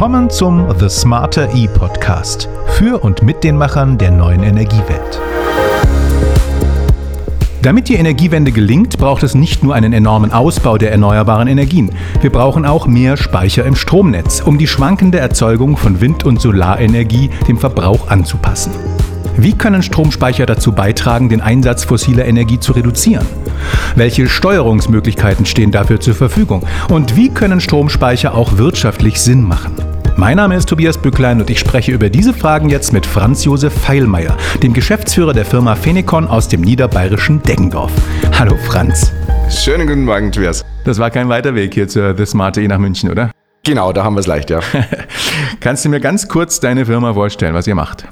Willkommen zum The Smarter E Podcast für und mit den Machern der neuen Energiewelt. Damit die Energiewende gelingt, braucht es nicht nur einen enormen Ausbau der erneuerbaren Energien. Wir brauchen auch mehr Speicher im Stromnetz, um die schwankende Erzeugung von Wind- und Solarenergie dem Verbrauch anzupassen. Wie können Stromspeicher dazu beitragen, den Einsatz fossiler Energie zu reduzieren? Welche Steuerungsmöglichkeiten stehen dafür zur Verfügung? Und wie können Stromspeicher auch wirtschaftlich Sinn machen? Mein Name ist Tobias Bücklein und ich spreche über diese Fragen jetzt mit Franz Josef Feilmeier, dem Geschäftsführer der Firma Phenecon aus dem niederbayerischen Deggendorf. Hallo Franz. Schönen guten Morgen, Tobias. Das war kein weiter Weg hier zur The Smart E nach München, oder? Genau, da haben wir es leicht, ja. Kannst du mir ganz kurz deine Firma vorstellen, was ihr macht?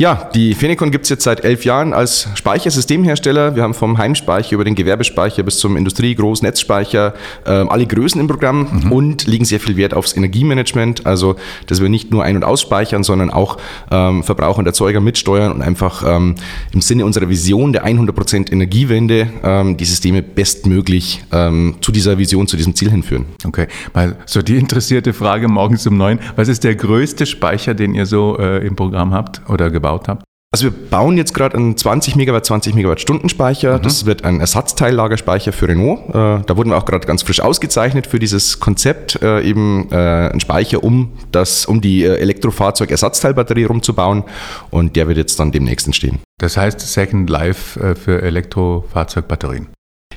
Ja, die Phenecon gibt es jetzt seit elf Jahren als Speichersystemhersteller. Wir haben vom Heimspeicher über den Gewerbespeicher bis zum Industrie-Großnetzspeicher äh, alle Größen im Programm mhm. und legen sehr viel Wert aufs Energiemanagement. Also, dass wir nicht nur ein- und ausspeichern, sondern auch ähm, Verbraucher und Erzeuger mitsteuern und einfach ähm, im Sinne unserer Vision der 100% Energiewende ähm, die Systeme bestmöglich ähm, zu dieser Vision, zu diesem Ziel hinführen. Okay, mal so die interessierte Frage morgens um neun. Was ist der größte Speicher, den ihr so äh, im Programm habt oder gebaut habt? Also wir bauen jetzt gerade einen 20 Megawatt, 20 Megawatt Stundenspeicher. Mhm. Das wird ein Ersatzteillagerspeicher für Renault. Äh, da wurden wir auch gerade ganz frisch ausgezeichnet für dieses Konzept, äh, eben äh, ein Speicher, um das, um die Elektrofahrzeug-Ersatzteilbatterie rumzubauen. Und der wird jetzt dann demnächst entstehen. Das heißt Second Life für Elektrofahrzeugbatterien.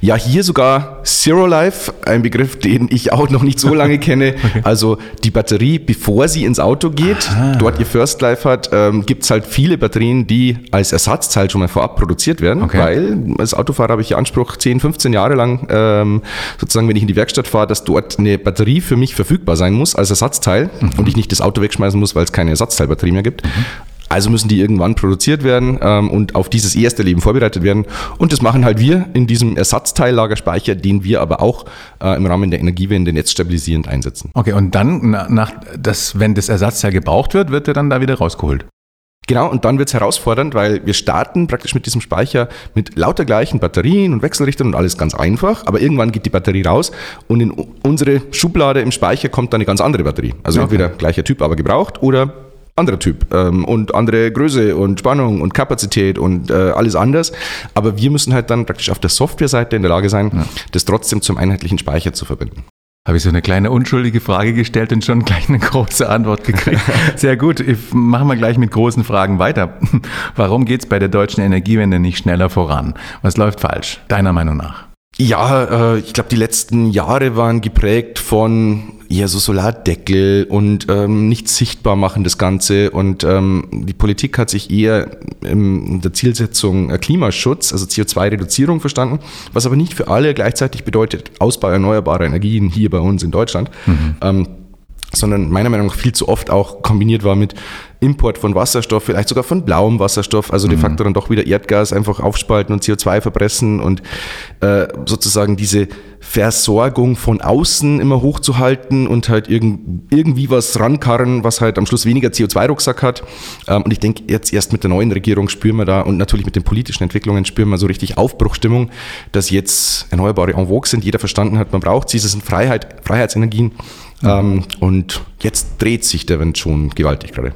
Ja, hier sogar Zero Life, ein Begriff, den ich auch noch nicht so lange kenne. okay. Also die Batterie, bevor sie ins Auto geht, Aha. dort ihr First Life hat, ähm, gibt es halt viele Batterien, die als Ersatzteil schon mal vorab produziert werden, okay. weil als Autofahrer habe ich ja Anspruch, 10, 15 Jahre lang, ähm, sozusagen, wenn ich in die Werkstatt fahre, dass dort eine Batterie für mich verfügbar sein muss als Ersatzteil mhm. und ich nicht das Auto wegschmeißen muss, weil es keine Ersatzteilbatterie mehr gibt. Mhm. Also müssen die irgendwann produziert werden ähm, und auf dieses erste Leben vorbereitet werden. Und das machen halt wir in diesem Ersatzteillagerspeicher, den wir aber auch äh, im Rahmen der Energiewende netzstabilisierend einsetzen. Okay, und dann, nach, das, wenn das Ersatzteil gebraucht wird, wird er dann da wieder rausgeholt? Genau, und dann wird es herausfordernd, weil wir starten praktisch mit diesem Speicher mit lauter gleichen Batterien und Wechselrichtern und alles ganz einfach, aber irgendwann geht die Batterie raus und in unsere Schublade im Speicher kommt dann eine ganz andere Batterie. Also okay. entweder gleicher Typ, aber gebraucht oder anderer Typ ähm, und andere Größe und Spannung und Kapazität und äh, alles anders. Aber wir müssen halt dann praktisch auf der Softwareseite in der Lage sein, ja. das trotzdem zum einheitlichen Speicher zu verbinden. Habe ich so eine kleine unschuldige Frage gestellt und schon gleich eine große Antwort gekriegt. Sehr gut, ich machen wir gleich mit großen Fragen weiter. Warum geht es bei der deutschen Energiewende nicht schneller voran? Was läuft falsch, deiner Meinung nach? Ja, äh, ich glaube, die letzten Jahre waren geprägt von eher so Solardeckel und ähm, nicht sichtbar machen das Ganze. Und ähm, die Politik hat sich eher in der Zielsetzung äh, Klimaschutz, also CO2-Reduzierung verstanden, was aber nicht für alle gleichzeitig bedeutet Ausbau erneuerbarer Energien hier bei uns in Deutschland. Mhm. Ähm, sondern meiner Meinung nach viel zu oft auch kombiniert war mit Import von Wasserstoff, vielleicht sogar von blauem Wasserstoff, also de mhm. facto dann doch wieder Erdgas einfach aufspalten und CO2 verpressen und äh, sozusagen diese Versorgung von außen immer hochzuhalten und halt irgend, irgendwie was rankarren, was halt am Schluss weniger CO2-Rucksack hat. Ähm, und ich denke, jetzt erst mit der neuen Regierung spüren wir da und natürlich mit den politischen Entwicklungen spüren wir so richtig Aufbruchstimmung, dass jetzt Erneuerbare en vogue sind. Jeder verstanden hat, man braucht sie. Es sind Freiheit, Freiheitsenergien. Mhm. Und jetzt dreht sich der Wind schon gewaltig gerade.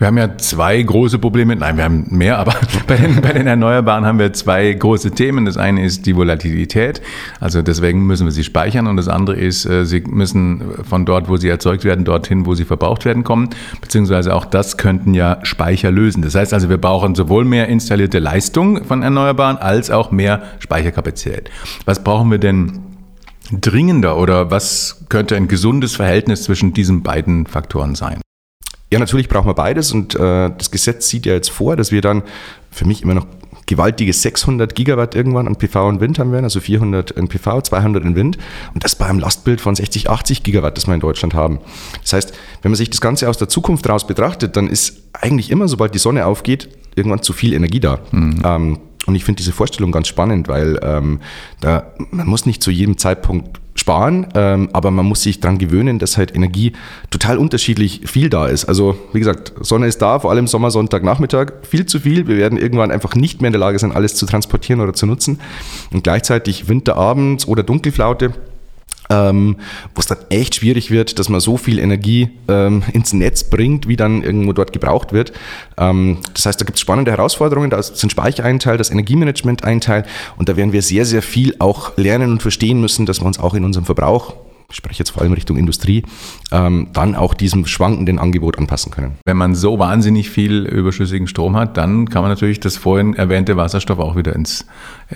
Wir haben ja zwei große Probleme, nein, wir haben mehr, aber bei den, bei den Erneuerbaren haben wir zwei große Themen. Das eine ist die Volatilität, also deswegen müssen wir sie speichern und das andere ist, äh, sie müssen von dort, wo sie erzeugt werden, dorthin, wo sie verbraucht werden, kommen, beziehungsweise auch das könnten ja Speicher lösen. Das heißt also, wir brauchen sowohl mehr installierte Leistung von Erneuerbaren als auch mehr Speicherkapazität. Was brauchen wir denn dringender oder was könnte ein gesundes Verhältnis zwischen diesen beiden Faktoren sein? Ja, natürlich brauchen wir beides und äh, das Gesetz sieht ja jetzt vor, dass wir dann für mich immer noch gewaltige 600 Gigawatt irgendwann an PV und Wind haben werden, also 400 in PV, 200 in Wind und das bei einem Lastbild von 60, 80 Gigawatt, das wir in Deutschland haben. Das heißt, wenn man sich das Ganze aus der Zukunft raus betrachtet, dann ist eigentlich immer, sobald die Sonne aufgeht, irgendwann zu viel Energie da. Mhm. Ähm, und ich finde diese Vorstellung ganz spannend, weil ähm, da, man muss nicht zu jedem Zeitpunkt sparen, ähm, aber man muss sich daran gewöhnen, dass halt Energie total unterschiedlich viel da ist. Also wie gesagt, Sonne ist da, vor allem Sommer, Sonntag, Nachmittag, viel zu viel. Wir werden irgendwann einfach nicht mehr in der Lage sein, alles zu transportieren oder zu nutzen. Und gleichzeitig Winterabends oder Dunkelflaute ähm, wo es dann echt schwierig wird, dass man so viel Energie ähm, ins Netz bringt, wie dann irgendwo dort gebraucht wird. Ähm, das heißt, da gibt es spannende Herausforderungen, da sind Speicher ein Teil, das Energiemanagement ein Teil und da werden wir sehr, sehr viel auch lernen und verstehen müssen, dass wir uns auch in unserem Verbrauch ich spreche jetzt vor allem Richtung Industrie, ähm, dann auch diesem schwankenden Angebot anpassen können. Wenn man so wahnsinnig viel überschüssigen Strom hat, dann kann man natürlich das vorhin erwähnte Wasserstoff auch wieder ins,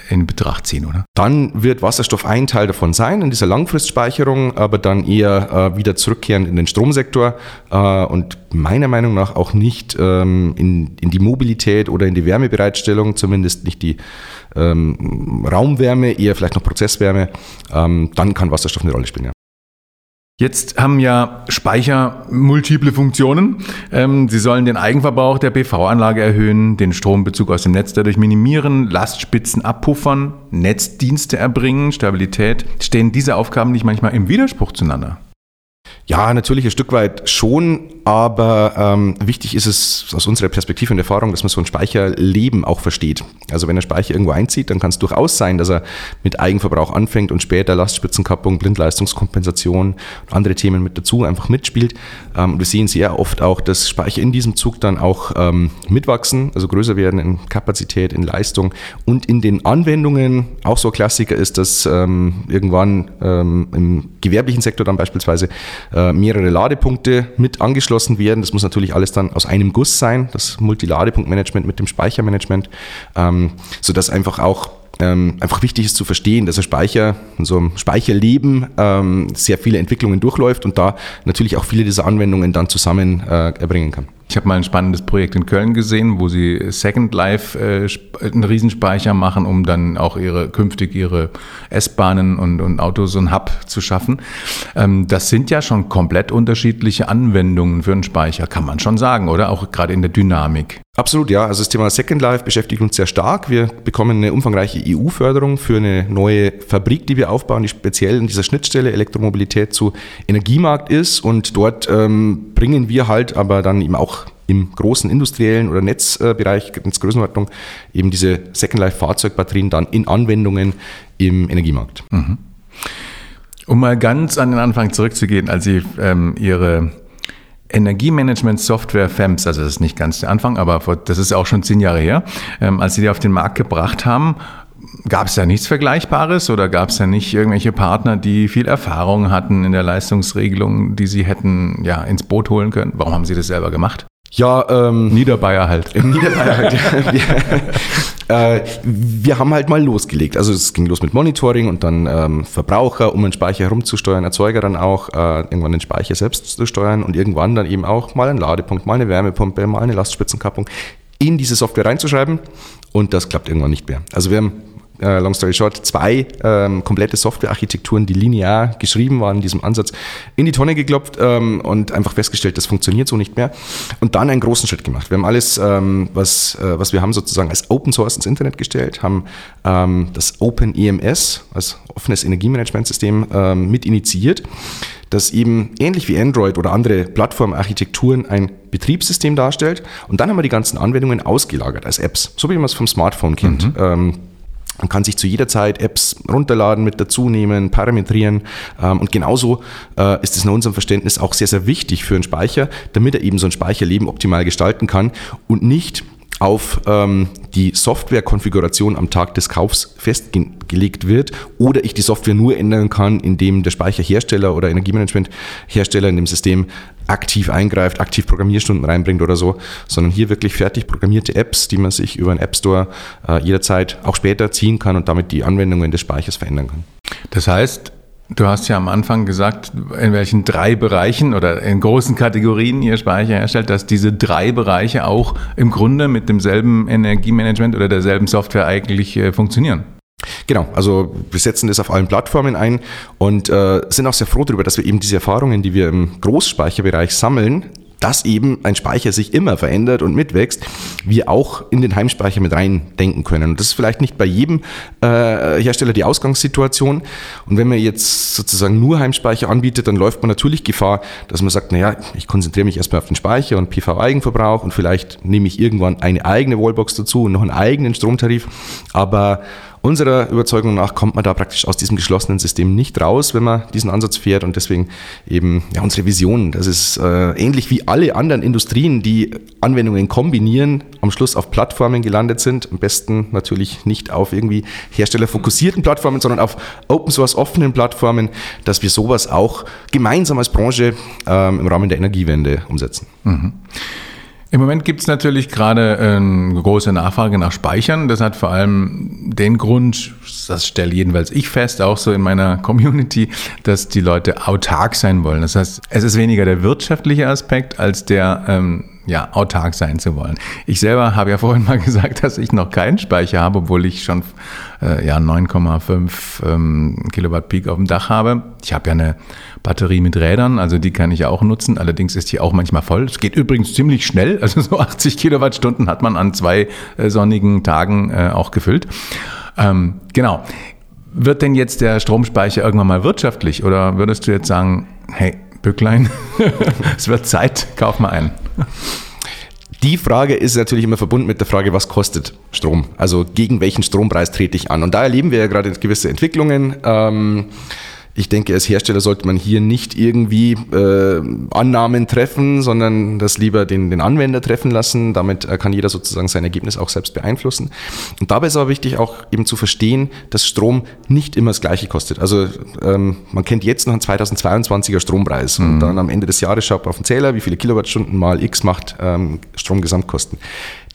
in Betracht ziehen, oder? Dann wird Wasserstoff ein Teil davon sein, in dieser Langfristspeicherung, aber dann eher äh, wieder zurückkehren in den Stromsektor äh, und meiner Meinung nach auch nicht ähm, in, in die Mobilität oder in die Wärmebereitstellung, zumindest nicht die ähm, Raumwärme, eher vielleicht noch Prozesswärme. Ähm, dann kann Wasserstoff eine Rolle spielen, ja. Jetzt haben ja Speicher multiple Funktionen. Ähm, sie sollen den Eigenverbrauch der PV-Anlage erhöhen, den Strombezug aus dem Netz dadurch minimieren, Lastspitzen abpuffern, Netzdienste erbringen, Stabilität. Stehen diese Aufgaben nicht manchmal im Widerspruch zueinander? Ja, natürlich ein Stück weit schon, aber ähm, wichtig ist es aus unserer Perspektive und Erfahrung, dass man so ein Speicherleben auch versteht. Also wenn der Speicher irgendwo einzieht, dann kann es durchaus sein, dass er mit Eigenverbrauch anfängt und später Lastspitzenkappung, Blindleistungskompensation und andere Themen mit dazu einfach mitspielt. Ähm, wir sehen sehr oft auch, dass Speicher in diesem Zug dann auch ähm, mitwachsen, also größer werden in Kapazität, in Leistung und in den Anwendungen. Auch so ein Klassiker ist, dass ähm, irgendwann ähm, im gewerblichen Sektor dann beispielsweise mehrere Ladepunkte mit angeschlossen werden. Das muss natürlich alles dann aus einem Guss sein, das Multiladepunktmanagement mit dem Speichermanagement, ähm, sodass einfach auch ähm, einfach wichtig ist zu verstehen, dass ein Speicher, so ein Speicherleben ähm, sehr viele Entwicklungen durchläuft und da natürlich auch viele dieser Anwendungen dann zusammen äh, erbringen kann. Ich habe mal ein spannendes Projekt in Köln gesehen, wo sie Second Life äh, einen Riesenspeicher machen, um dann auch ihre künftig ihre S-Bahnen und, und Autos und Hub zu schaffen. Ähm, das sind ja schon komplett unterschiedliche Anwendungen für einen Speicher, kann man schon sagen, oder? Auch gerade in der Dynamik. Absolut, ja. Also das Thema Second Life beschäftigt uns sehr stark. Wir bekommen eine umfangreiche EU-Förderung für eine neue Fabrik, die wir aufbauen, die speziell in dieser Schnittstelle Elektromobilität zu Energiemarkt ist. Und dort ähm, bringen wir halt aber dann eben auch im großen industriellen oder Netzbereich, Netzgrößenordnung, eben diese Second Life Fahrzeugbatterien dann in Anwendungen im Energiemarkt. Mhm. Um mal ganz an den Anfang zurückzugehen, als Sie ähm, Ihre Energiemanagement-Software FEMS, also das ist nicht ganz der Anfang, aber das ist auch schon zehn Jahre her, ähm, als Sie die auf den Markt gebracht haben, Gab es da nichts Vergleichbares oder gab es da nicht irgendwelche Partner, die viel Erfahrung hatten in der Leistungsregelung, die Sie hätten ja, ins Boot holen können? Warum haben Sie das selber gemacht? Ja, ähm, Niederbayer halt. Niederbayer halt. Wir, äh, wir haben halt mal losgelegt. Also es ging los mit Monitoring und dann ähm, Verbraucher, um den Speicher herumzusteuern, Erzeuger dann auch, äh, irgendwann den Speicher selbst zu steuern und irgendwann dann eben auch mal einen Ladepunkt, mal eine Wärmepumpe, mal eine Lastspitzenkappung in diese Software reinzuschreiben und das klappt irgendwann nicht mehr. Also wir haben äh, long story short, zwei ähm, komplette Softwarearchitekturen, die linear geschrieben waren, in diesem Ansatz, in die Tonne geklopft ähm, und einfach festgestellt, das funktioniert so nicht mehr. Und dann einen großen Schritt gemacht. Wir haben alles, ähm, was, äh, was wir haben, sozusagen als Open Source ins Internet gestellt, haben ähm, das Open EMS, als offenes Energiemanagementsystem, ähm, mit initiiert das eben ähnlich wie Android oder andere Plattformarchitekturen ein Betriebssystem darstellt. Und dann haben wir die ganzen Anwendungen ausgelagert als Apps, so wie man es vom Smartphone kennt. Mhm. Ähm, man kann sich zu jeder Zeit Apps runterladen, mit dazu nehmen, parametrieren. Ähm, und genauso äh, ist es in unserem Verständnis auch sehr, sehr wichtig für einen Speicher, damit er eben so ein Speicherleben optimal gestalten kann und nicht auf ähm, die Softwarekonfiguration am Tag des Kaufs festgelegt wird oder ich die Software nur ändern kann, indem der Speicherhersteller oder Energiemanagementhersteller in dem System aktiv eingreift, aktiv Programmierstunden reinbringt oder so, sondern hier wirklich fertig programmierte Apps, die man sich über einen App Store äh, jederzeit auch später ziehen kann und damit die Anwendungen des Speichers verändern kann. Das heißt, Du hast ja am Anfang gesagt, in welchen drei Bereichen oder in großen Kategorien ihr Speicher herstellt, dass diese drei Bereiche auch im Grunde mit demselben Energiemanagement oder derselben Software eigentlich äh, funktionieren. Genau, also wir setzen das auf allen Plattformen ein und äh, sind auch sehr froh darüber, dass wir eben diese Erfahrungen, die wir im Großspeicherbereich sammeln, dass eben ein Speicher sich immer verändert und mitwächst, wir auch in den Heimspeicher mit reindenken können. Und das ist vielleicht nicht bei jedem äh, Hersteller die Ausgangssituation. Und wenn man jetzt sozusagen nur Heimspeicher anbietet, dann läuft man natürlich Gefahr, dass man sagt, naja, ich konzentriere mich erstmal auf den Speicher und PV-Eigenverbrauch und vielleicht nehme ich irgendwann eine eigene Wallbox dazu und noch einen eigenen Stromtarif. Aber unserer Überzeugung nach kommt man da praktisch aus diesem geschlossenen System nicht raus, wenn man diesen Ansatz fährt und deswegen eben ja, unsere Vision, das ist äh, ähnlich wie alle anderen Industrien, die Anwendungen kombinieren, am Schluss auf Plattformen gelandet sind. Am besten natürlich nicht auf irgendwie herstellerfokussierten Plattformen, sondern auf Open Source offenen Plattformen, dass wir sowas auch gemeinsam als Branche ähm, im Rahmen der Energiewende umsetzen. Mhm. Im Moment gibt es natürlich gerade eine große Nachfrage nach Speichern. Das hat vor allem den Grund, das stelle jedenfalls ich fest, auch so in meiner Community, dass die Leute autark sein wollen. Das heißt, es ist weniger der wirtschaftliche Aspekt als der ähm, ja, autark sein zu wollen. Ich selber habe ja vorhin mal gesagt, dass ich noch keinen Speicher habe, obwohl ich schon äh, ja, 9,5 ähm, Kilowatt Peak auf dem Dach habe. Ich habe ja eine Batterie mit Rädern, also die kann ich auch nutzen. Allerdings ist die auch manchmal voll. Es geht übrigens ziemlich schnell, also so 80 Kilowattstunden hat man an zwei äh, sonnigen Tagen äh, auch gefüllt. Ähm, genau. Wird denn jetzt der Stromspeicher irgendwann mal wirtschaftlich oder würdest du jetzt sagen, hey, Bücklein, es wird Zeit, kauf mal einen? Die Frage ist natürlich immer verbunden mit der Frage, was kostet Strom? Also gegen welchen Strompreis trete ich an? Und da erleben wir ja gerade gewisse Entwicklungen. Ähm, ich denke, als Hersteller sollte man hier nicht irgendwie äh, Annahmen treffen, sondern das lieber den, den Anwender treffen lassen. Damit äh, kann jeder sozusagen sein Ergebnis auch selbst beeinflussen. Und dabei ist aber wichtig auch eben zu verstehen, dass Strom nicht immer das Gleiche kostet. Also ähm, man kennt jetzt noch einen 2022er Strompreis mhm. und dann am Ende des Jahres schaut man auf den Zähler, wie viele Kilowattstunden mal X macht ähm, Stromgesamtkosten.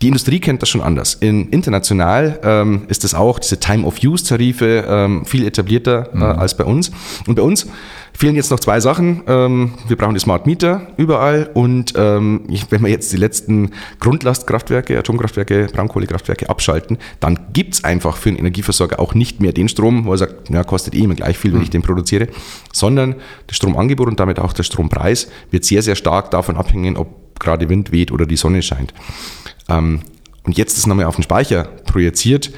Die Industrie kennt das schon anders. In, international ähm, ist das auch, diese Time-of-Use-Tarife, ähm, viel etablierter äh, mhm. als bei uns. Und bei uns fehlen jetzt noch zwei Sachen. Ähm, wir brauchen die Smart Meter überall und ähm, wenn wir jetzt die letzten Grundlastkraftwerke, Atomkraftwerke, Braunkohlekraftwerke abschalten, dann gibt's einfach für den Energieversorger auch nicht mehr den Strom, wo er sagt, ja, kostet eh immer gleich viel, wenn mhm. ich den produziere, sondern das Stromangebot und damit auch der Strompreis wird sehr, sehr stark davon abhängen, ob gerade Wind weht oder die Sonne scheint. Ähm, und jetzt ist nochmal auf den Speicher projiziert.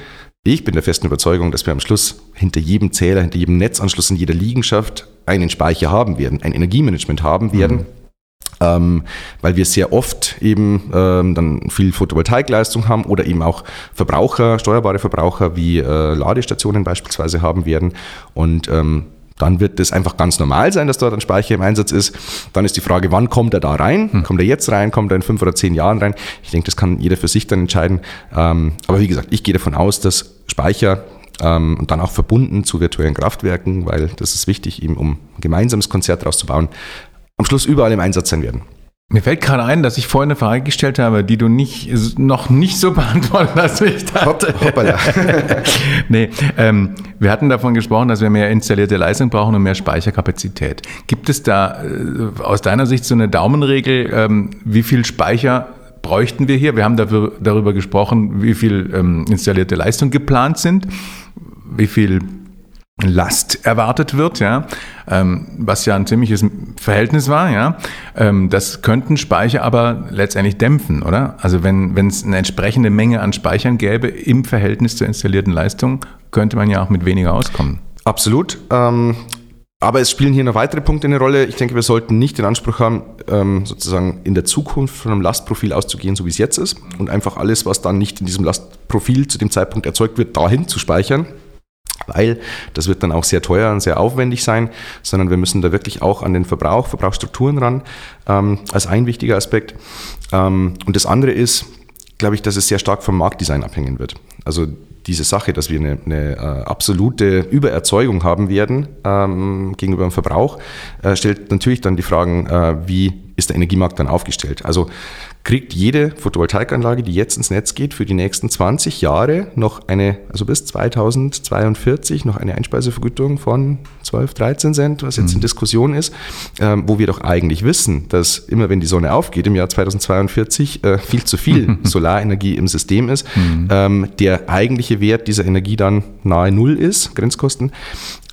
Ich bin der festen Überzeugung, dass wir am Schluss hinter jedem Zähler, hinter jedem Netzanschluss in jeder Liegenschaft einen Speicher haben werden, ein Energiemanagement haben werden. Mhm. Ähm, weil wir sehr oft eben ähm, dann viel Photovoltaikleistung haben oder eben auch Verbraucher, steuerbare Verbraucher wie äh, Ladestationen beispielsweise haben werden. Und ähm, dann wird es einfach ganz normal sein, dass dort ein Speicher im Einsatz ist. Dann ist die Frage, wann kommt er da rein? Hm. Kommt er jetzt rein? Kommt er in fünf oder zehn Jahren rein? Ich denke, das kann jeder für sich dann entscheiden. Ähm, aber wie gesagt, ich gehe davon aus, dass Speicher ähm, und dann auch verbunden zu virtuellen Kraftwerken, weil das ist wichtig, eben um ein gemeinsames Konzert daraus zu bauen, am Schluss überall im Einsatz sein werden. Mir fällt gerade ein, dass ich vorhin eine Frage gestellt habe, die du nicht, noch nicht so beantwortet hast, wie ich dachte. Hoppala. nee, ähm, wir hatten davon gesprochen, dass wir mehr installierte Leistung brauchen und mehr Speicherkapazität. Gibt es da äh, aus deiner Sicht so eine Daumenregel, ähm, wie viel Speicher bräuchten wir hier? Wir haben dafür, darüber gesprochen, wie viel ähm, installierte Leistung geplant sind, wie viel Last erwartet wird, ja, ähm, was ja ein ziemliches Verhältnis war, ja. Ähm, das könnten Speicher aber letztendlich dämpfen, oder? Also wenn es eine entsprechende Menge an Speichern gäbe im Verhältnis zur installierten Leistung, könnte man ja auch mit weniger auskommen. Absolut. Ähm, aber es spielen hier noch weitere Punkte eine Rolle. Ich denke, wir sollten nicht den Anspruch haben, ähm, sozusagen in der Zukunft von einem Lastprofil auszugehen, so wie es jetzt ist, und einfach alles, was dann nicht in diesem Lastprofil zu dem Zeitpunkt erzeugt wird, dahin zu speichern weil das wird dann auch sehr teuer und sehr aufwendig sein, sondern wir müssen da wirklich auch an den Verbrauch, Verbrauchsstrukturen ran, ähm, als ein wichtiger Aspekt. Ähm, und das andere ist, glaube ich, dass es sehr stark vom Marktdesign abhängen wird. Also diese Sache, dass wir eine, eine äh, absolute Übererzeugung haben werden ähm, gegenüber dem Verbrauch, äh, stellt natürlich dann die Fragen, äh, wie ist der Energiemarkt dann aufgestellt? Also kriegt jede Photovoltaikanlage, die jetzt ins Netz geht, für die nächsten 20 Jahre noch eine, also bis 2042 noch eine Einspeisevergütung von 12, 13 Cent, was jetzt mhm. in Diskussion ist, ähm, wo wir doch eigentlich wissen, dass immer wenn die Sonne aufgeht im Jahr 2042 äh, viel zu viel Solarenergie im System ist, mhm. ähm, der eigentliche Wert dieser Energie dann nahe Null ist, Grenzkosten.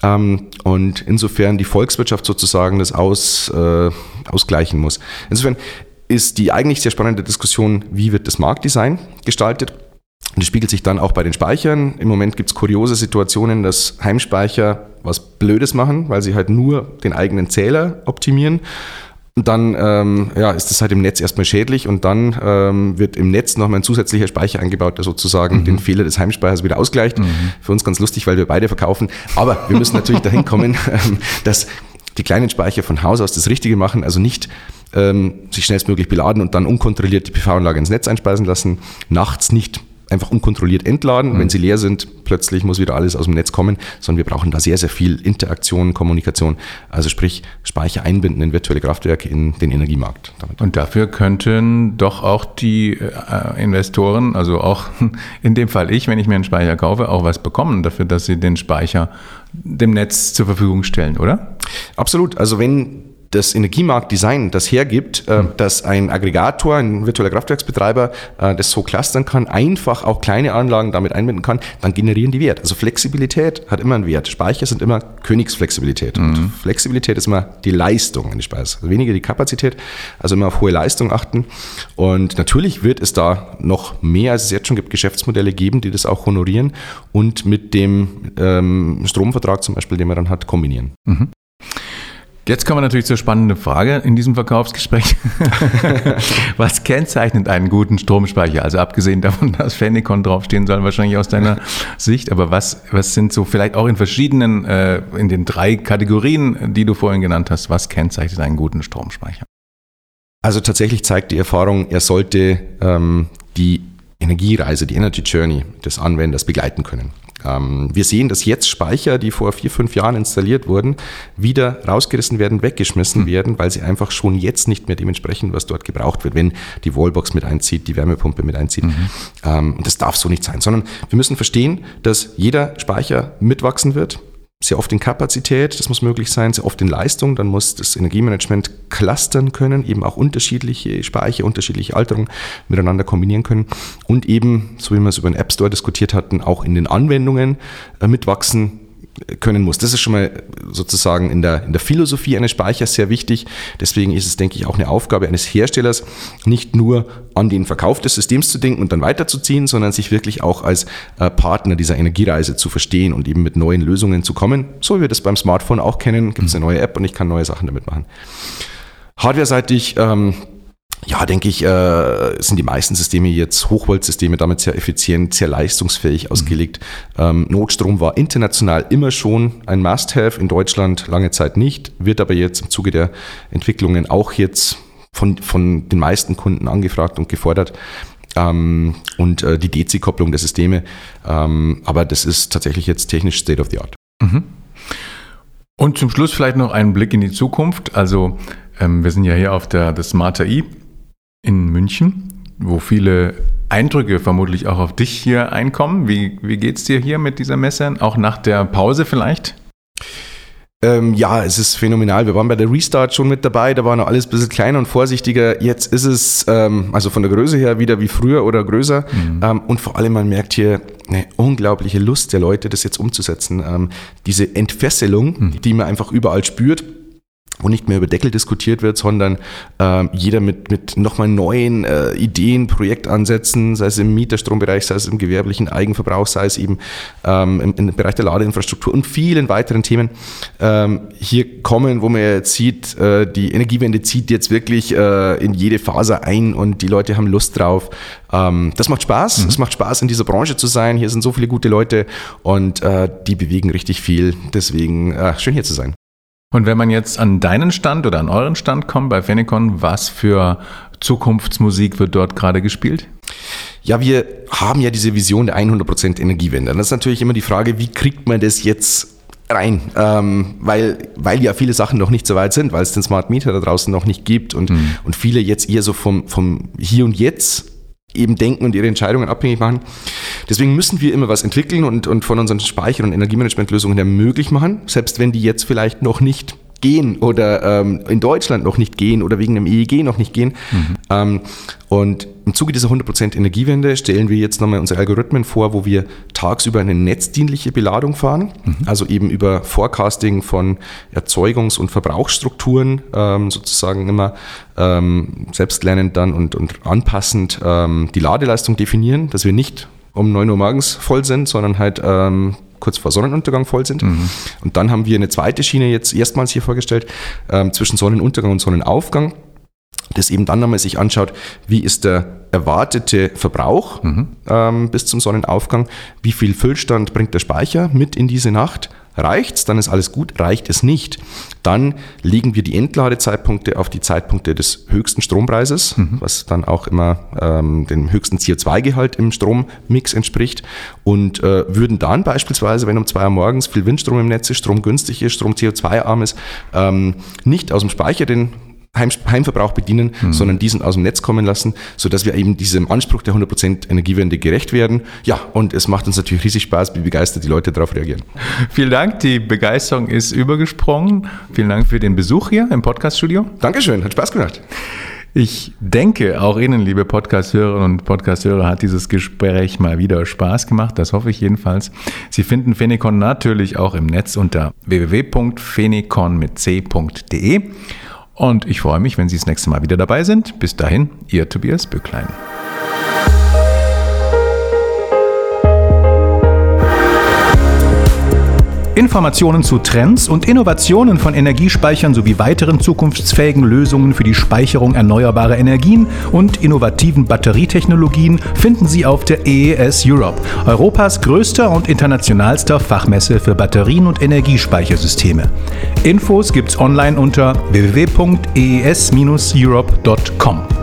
Ähm, und insofern die Volkswirtschaft sozusagen das aus, äh, ausgleichen muss. Insofern ist die eigentlich sehr spannende Diskussion, wie wird das Marktdesign gestaltet. Und das spiegelt sich dann auch bei den Speichern. Im Moment gibt es kuriose Situationen, dass Heimspeicher was Blödes machen, weil sie halt nur den eigenen Zähler optimieren dann ähm, ja, ist das halt im Netz erstmal schädlich und dann ähm, wird im Netz nochmal ein zusätzlicher Speicher eingebaut, der sozusagen mhm. den Fehler des Heimspeichers wieder ausgleicht. Mhm. Für uns ganz lustig, weil wir beide verkaufen. Aber wir müssen natürlich dahin kommen, ähm, dass die kleinen Speicher von Haus aus das Richtige machen, also nicht ähm, sich schnellstmöglich beladen und dann unkontrolliert die PV-Anlage ins Netz einspeisen lassen, nachts nicht einfach unkontrolliert entladen. Mhm. Wenn sie leer sind, plötzlich muss wieder alles aus dem Netz kommen, sondern wir brauchen da sehr, sehr viel Interaktion, Kommunikation. Also sprich, Speicher einbinden in virtuelle Kraftwerke in den Energiemarkt. Damit. Und dafür könnten doch auch die äh, Investoren, also auch in dem Fall ich, wenn ich mir einen Speicher kaufe, auch was bekommen dafür, dass sie den Speicher dem Netz zur Verfügung stellen, oder? Absolut. Also wenn das Energiemarktdesign das hergibt, äh, hm. dass ein Aggregator, ein virtueller Kraftwerksbetreiber äh, das so clustern kann, einfach auch kleine Anlagen damit einbinden kann, dann generieren die Wert. Also Flexibilität hat immer einen Wert. Speicher sind immer Königsflexibilität. Mhm. Und Flexibilität ist immer die Leistung eines Speichers. Also weniger die Kapazität, also immer auf hohe Leistung achten. Und natürlich wird es da noch mehr, als es jetzt schon gibt, Geschäftsmodelle geben, die das auch honorieren und mit dem ähm, Stromvertrag zum Beispiel, den man dann hat, kombinieren. Mhm. Jetzt kommen wir natürlich zur spannenden Frage in diesem Verkaufsgespräch. was kennzeichnet einen guten Stromspeicher? Also abgesehen davon, dass Phenicon draufstehen soll, wahrscheinlich aus deiner Sicht. Aber was, was sind so vielleicht auch in verschiedenen, äh, in den drei Kategorien, die du vorhin genannt hast, was kennzeichnet einen guten Stromspeicher? Also tatsächlich zeigt die Erfahrung, er sollte ähm, die Energiereise, die Energy Journey des Anwenders begleiten können. Ähm, wir sehen, dass jetzt Speicher, die vor vier, fünf Jahren installiert wurden, wieder rausgerissen werden, weggeschmissen mhm. werden, weil sie einfach schon jetzt nicht mehr dementsprechend, was dort gebraucht wird, wenn die Wallbox mit einzieht, die Wärmepumpe mit einzieht. Mhm. Ähm, und das darf so nicht sein, sondern wir müssen verstehen, dass jeder Speicher mitwachsen wird sehr oft in Kapazität, das muss möglich sein, sehr oft in Leistung, dann muss das Energiemanagement clustern können, eben auch unterschiedliche Speicher, unterschiedliche Alterungen miteinander kombinieren können und eben, so wie wir es über den App Store diskutiert hatten, auch in den Anwendungen äh, mitwachsen können muss. Das ist schon mal sozusagen in der, in der Philosophie eines Speichers sehr wichtig. Deswegen ist es, denke ich, auch eine Aufgabe eines Herstellers, nicht nur an den Verkauf des Systems zu denken und dann weiterzuziehen, sondern sich wirklich auch als äh, Partner dieser Energiereise zu verstehen und eben mit neuen Lösungen zu kommen. So wie wir das beim Smartphone auch kennen, gibt es eine neue App und ich kann neue Sachen damit machen. Hardware-seitig ähm, ja, denke ich, äh, sind die meisten Systeme jetzt Hochvoltsysteme, damit sehr effizient, sehr leistungsfähig mhm. ausgelegt. Ähm, Notstrom war international immer schon ein Must-Have, in Deutschland lange Zeit nicht, wird aber jetzt im Zuge der Entwicklungen auch jetzt von, von den meisten Kunden angefragt und gefordert. Ähm, und äh, die DC-Kopplung der Systeme. Ähm, aber das ist tatsächlich jetzt technisch State of the Art. Mhm. Und zum Schluss vielleicht noch einen Blick in die Zukunft. Also ähm, wir sind ja hier auf der, der Smarter E in München, wo viele Eindrücke vermutlich auch auf dich hier einkommen. Wie, wie geht es dir hier mit dieser Messe? Auch nach der Pause vielleicht? Ähm, ja, es ist phänomenal. Wir waren bei der Restart schon mit dabei, da war noch alles ein bisschen kleiner und vorsichtiger. Jetzt ist es ähm, also von der Größe her wieder wie früher oder größer. Mhm. Ähm, und vor allem, man merkt hier eine unglaubliche Lust der Leute, das jetzt umzusetzen. Ähm, diese Entfesselung, mhm. die man einfach überall spürt wo nicht mehr über Deckel diskutiert wird, sondern äh, jeder mit, mit nochmal neuen äh, Ideen, Projektansätzen, sei es im Mieterstrombereich, sei es im gewerblichen Eigenverbrauch, sei es eben ähm, im, im, Bereich der Ladeinfrastruktur und vielen weiteren Themen ähm, hier kommen, wo man jetzt sieht, äh, die Energiewende zieht jetzt wirklich äh, in jede Faser ein und die Leute haben Lust drauf. Ähm, das macht Spaß, mhm. es macht Spaß in dieser Branche zu sein, hier sind so viele gute Leute und äh, die bewegen richtig viel, deswegen äh, schön hier zu sein. Und wenn man jetzt an deinen Stand oder an euren Stand kommt bei Phenicon, was für Zukunftsmusik wird dort gerade gespielt? Ja, wir haben ja diese Vision der 100% Energiewende. Das ist natürlich immer die Frage, wie kriegt man das jetzt rein, ähm, weil, weil ja viele Sachen noch nicht so weit sind, weil es den Smart Meter da draußen noch nicht gibt und, mhm. und viele jetzt eher so vom, vom Hier und Jetzt eben denken und ihre Entscheidungen abhängig machen. Deswegen müssen wir immer was entwickeln und, und von unseren Speicher- und Energiemanagementlösungen her möglich machen, selbst wenn die jetzt vielleicht noch nicht gehen oder ähm, in Deutschland noch nicht gehen oder wegen dem EEG noch nicht gehen. Mhm. Ähm, und im Zuge dieser 100% Energiewende stellen wir jetzt nochmal unsere Algorithmen vor, wo wir tagsüber eine netzdienliche Beladung fahren, mhm. also eben über Forecasting von Erzeugungs- und Verbrauchsstrukturen ähm, sozusagen immer ähm, selbstlernend dann und, und anpassend ähm, die Ladeleistung definieren, dass wir nicht um 9 Uhr morgens voll sind, sondern halt ähm, kurz vor Sonnenuntergang voll sind. Mhm. Und dann haben wir eine zweite Schiene jetzt erstmals hier vorgestellt, ähm, zwischen Sonnenuntergang und Sonnenaufgang das eben dann nochmal sich anschaut, wie ist der erwartete Verbrauch mhm. ähm, bis zum Sonnenaufgang, wie viel Füllstand bringt der Speicher mit in diese Nacht, reicht es, dann ist alles gut, reicht es nicht, dann legen wir die Entladezeitpunkte auf die Zeitpunkte des höchsten Strompreises, mhm. was dann auch immer ähm, dem höchsten CO2-Gehalt im Strommix entspricht. Und äh, würden dann beispielsweise, wenn um zwei Uhr morgens viel Windstrom im Netz ist, Strom günstig ist, Strom CO2-arm ist, ähm, nicht aus dem Speicher den Heim, Heimverbrauch bedienen, mhm. sondern diesen aus dem Netz kommen lassen, sodass wir eben diesem Anspruch der 100% Energiewende gerecht werden. Ja, und es macht uns natürlich riesig Spaß, wie begeistert die Leute darauf reagieren. Vielen Dank, die Begeisterung ist übergesprungen. Vielen Dank für den Besuch hier im Podcaststudio. Dankeschön, hat Spaß gemacht. Ich denke, auch Ihnen, liebe Podcasthörerinnen und Podcasthörer, hat dieses Gespräch mal wieder Spaß gemacht. Das hoffe ich jedenfalls. Sie finden Phonicon natürlich auch im Netz unter www.phonicon mit c.de. Und ich freue mich, wenn Sie das nächste Mal wieder dabei sind. Bis dahin, Ihr Tobias Bücklein. Informationen zu Trends und Innovationen von Energiespeichern sowie weiteren zukunftsfähigen Lösungen für die Speicherung erneuerbarer Energien und innovativen Batterietechnologien finden Sie auf der EES Europe, Europas größter und internationalster Fachmesse für Batterien und Energiespeichersysteme. Infos gibt's online unter www.ees-europe.com.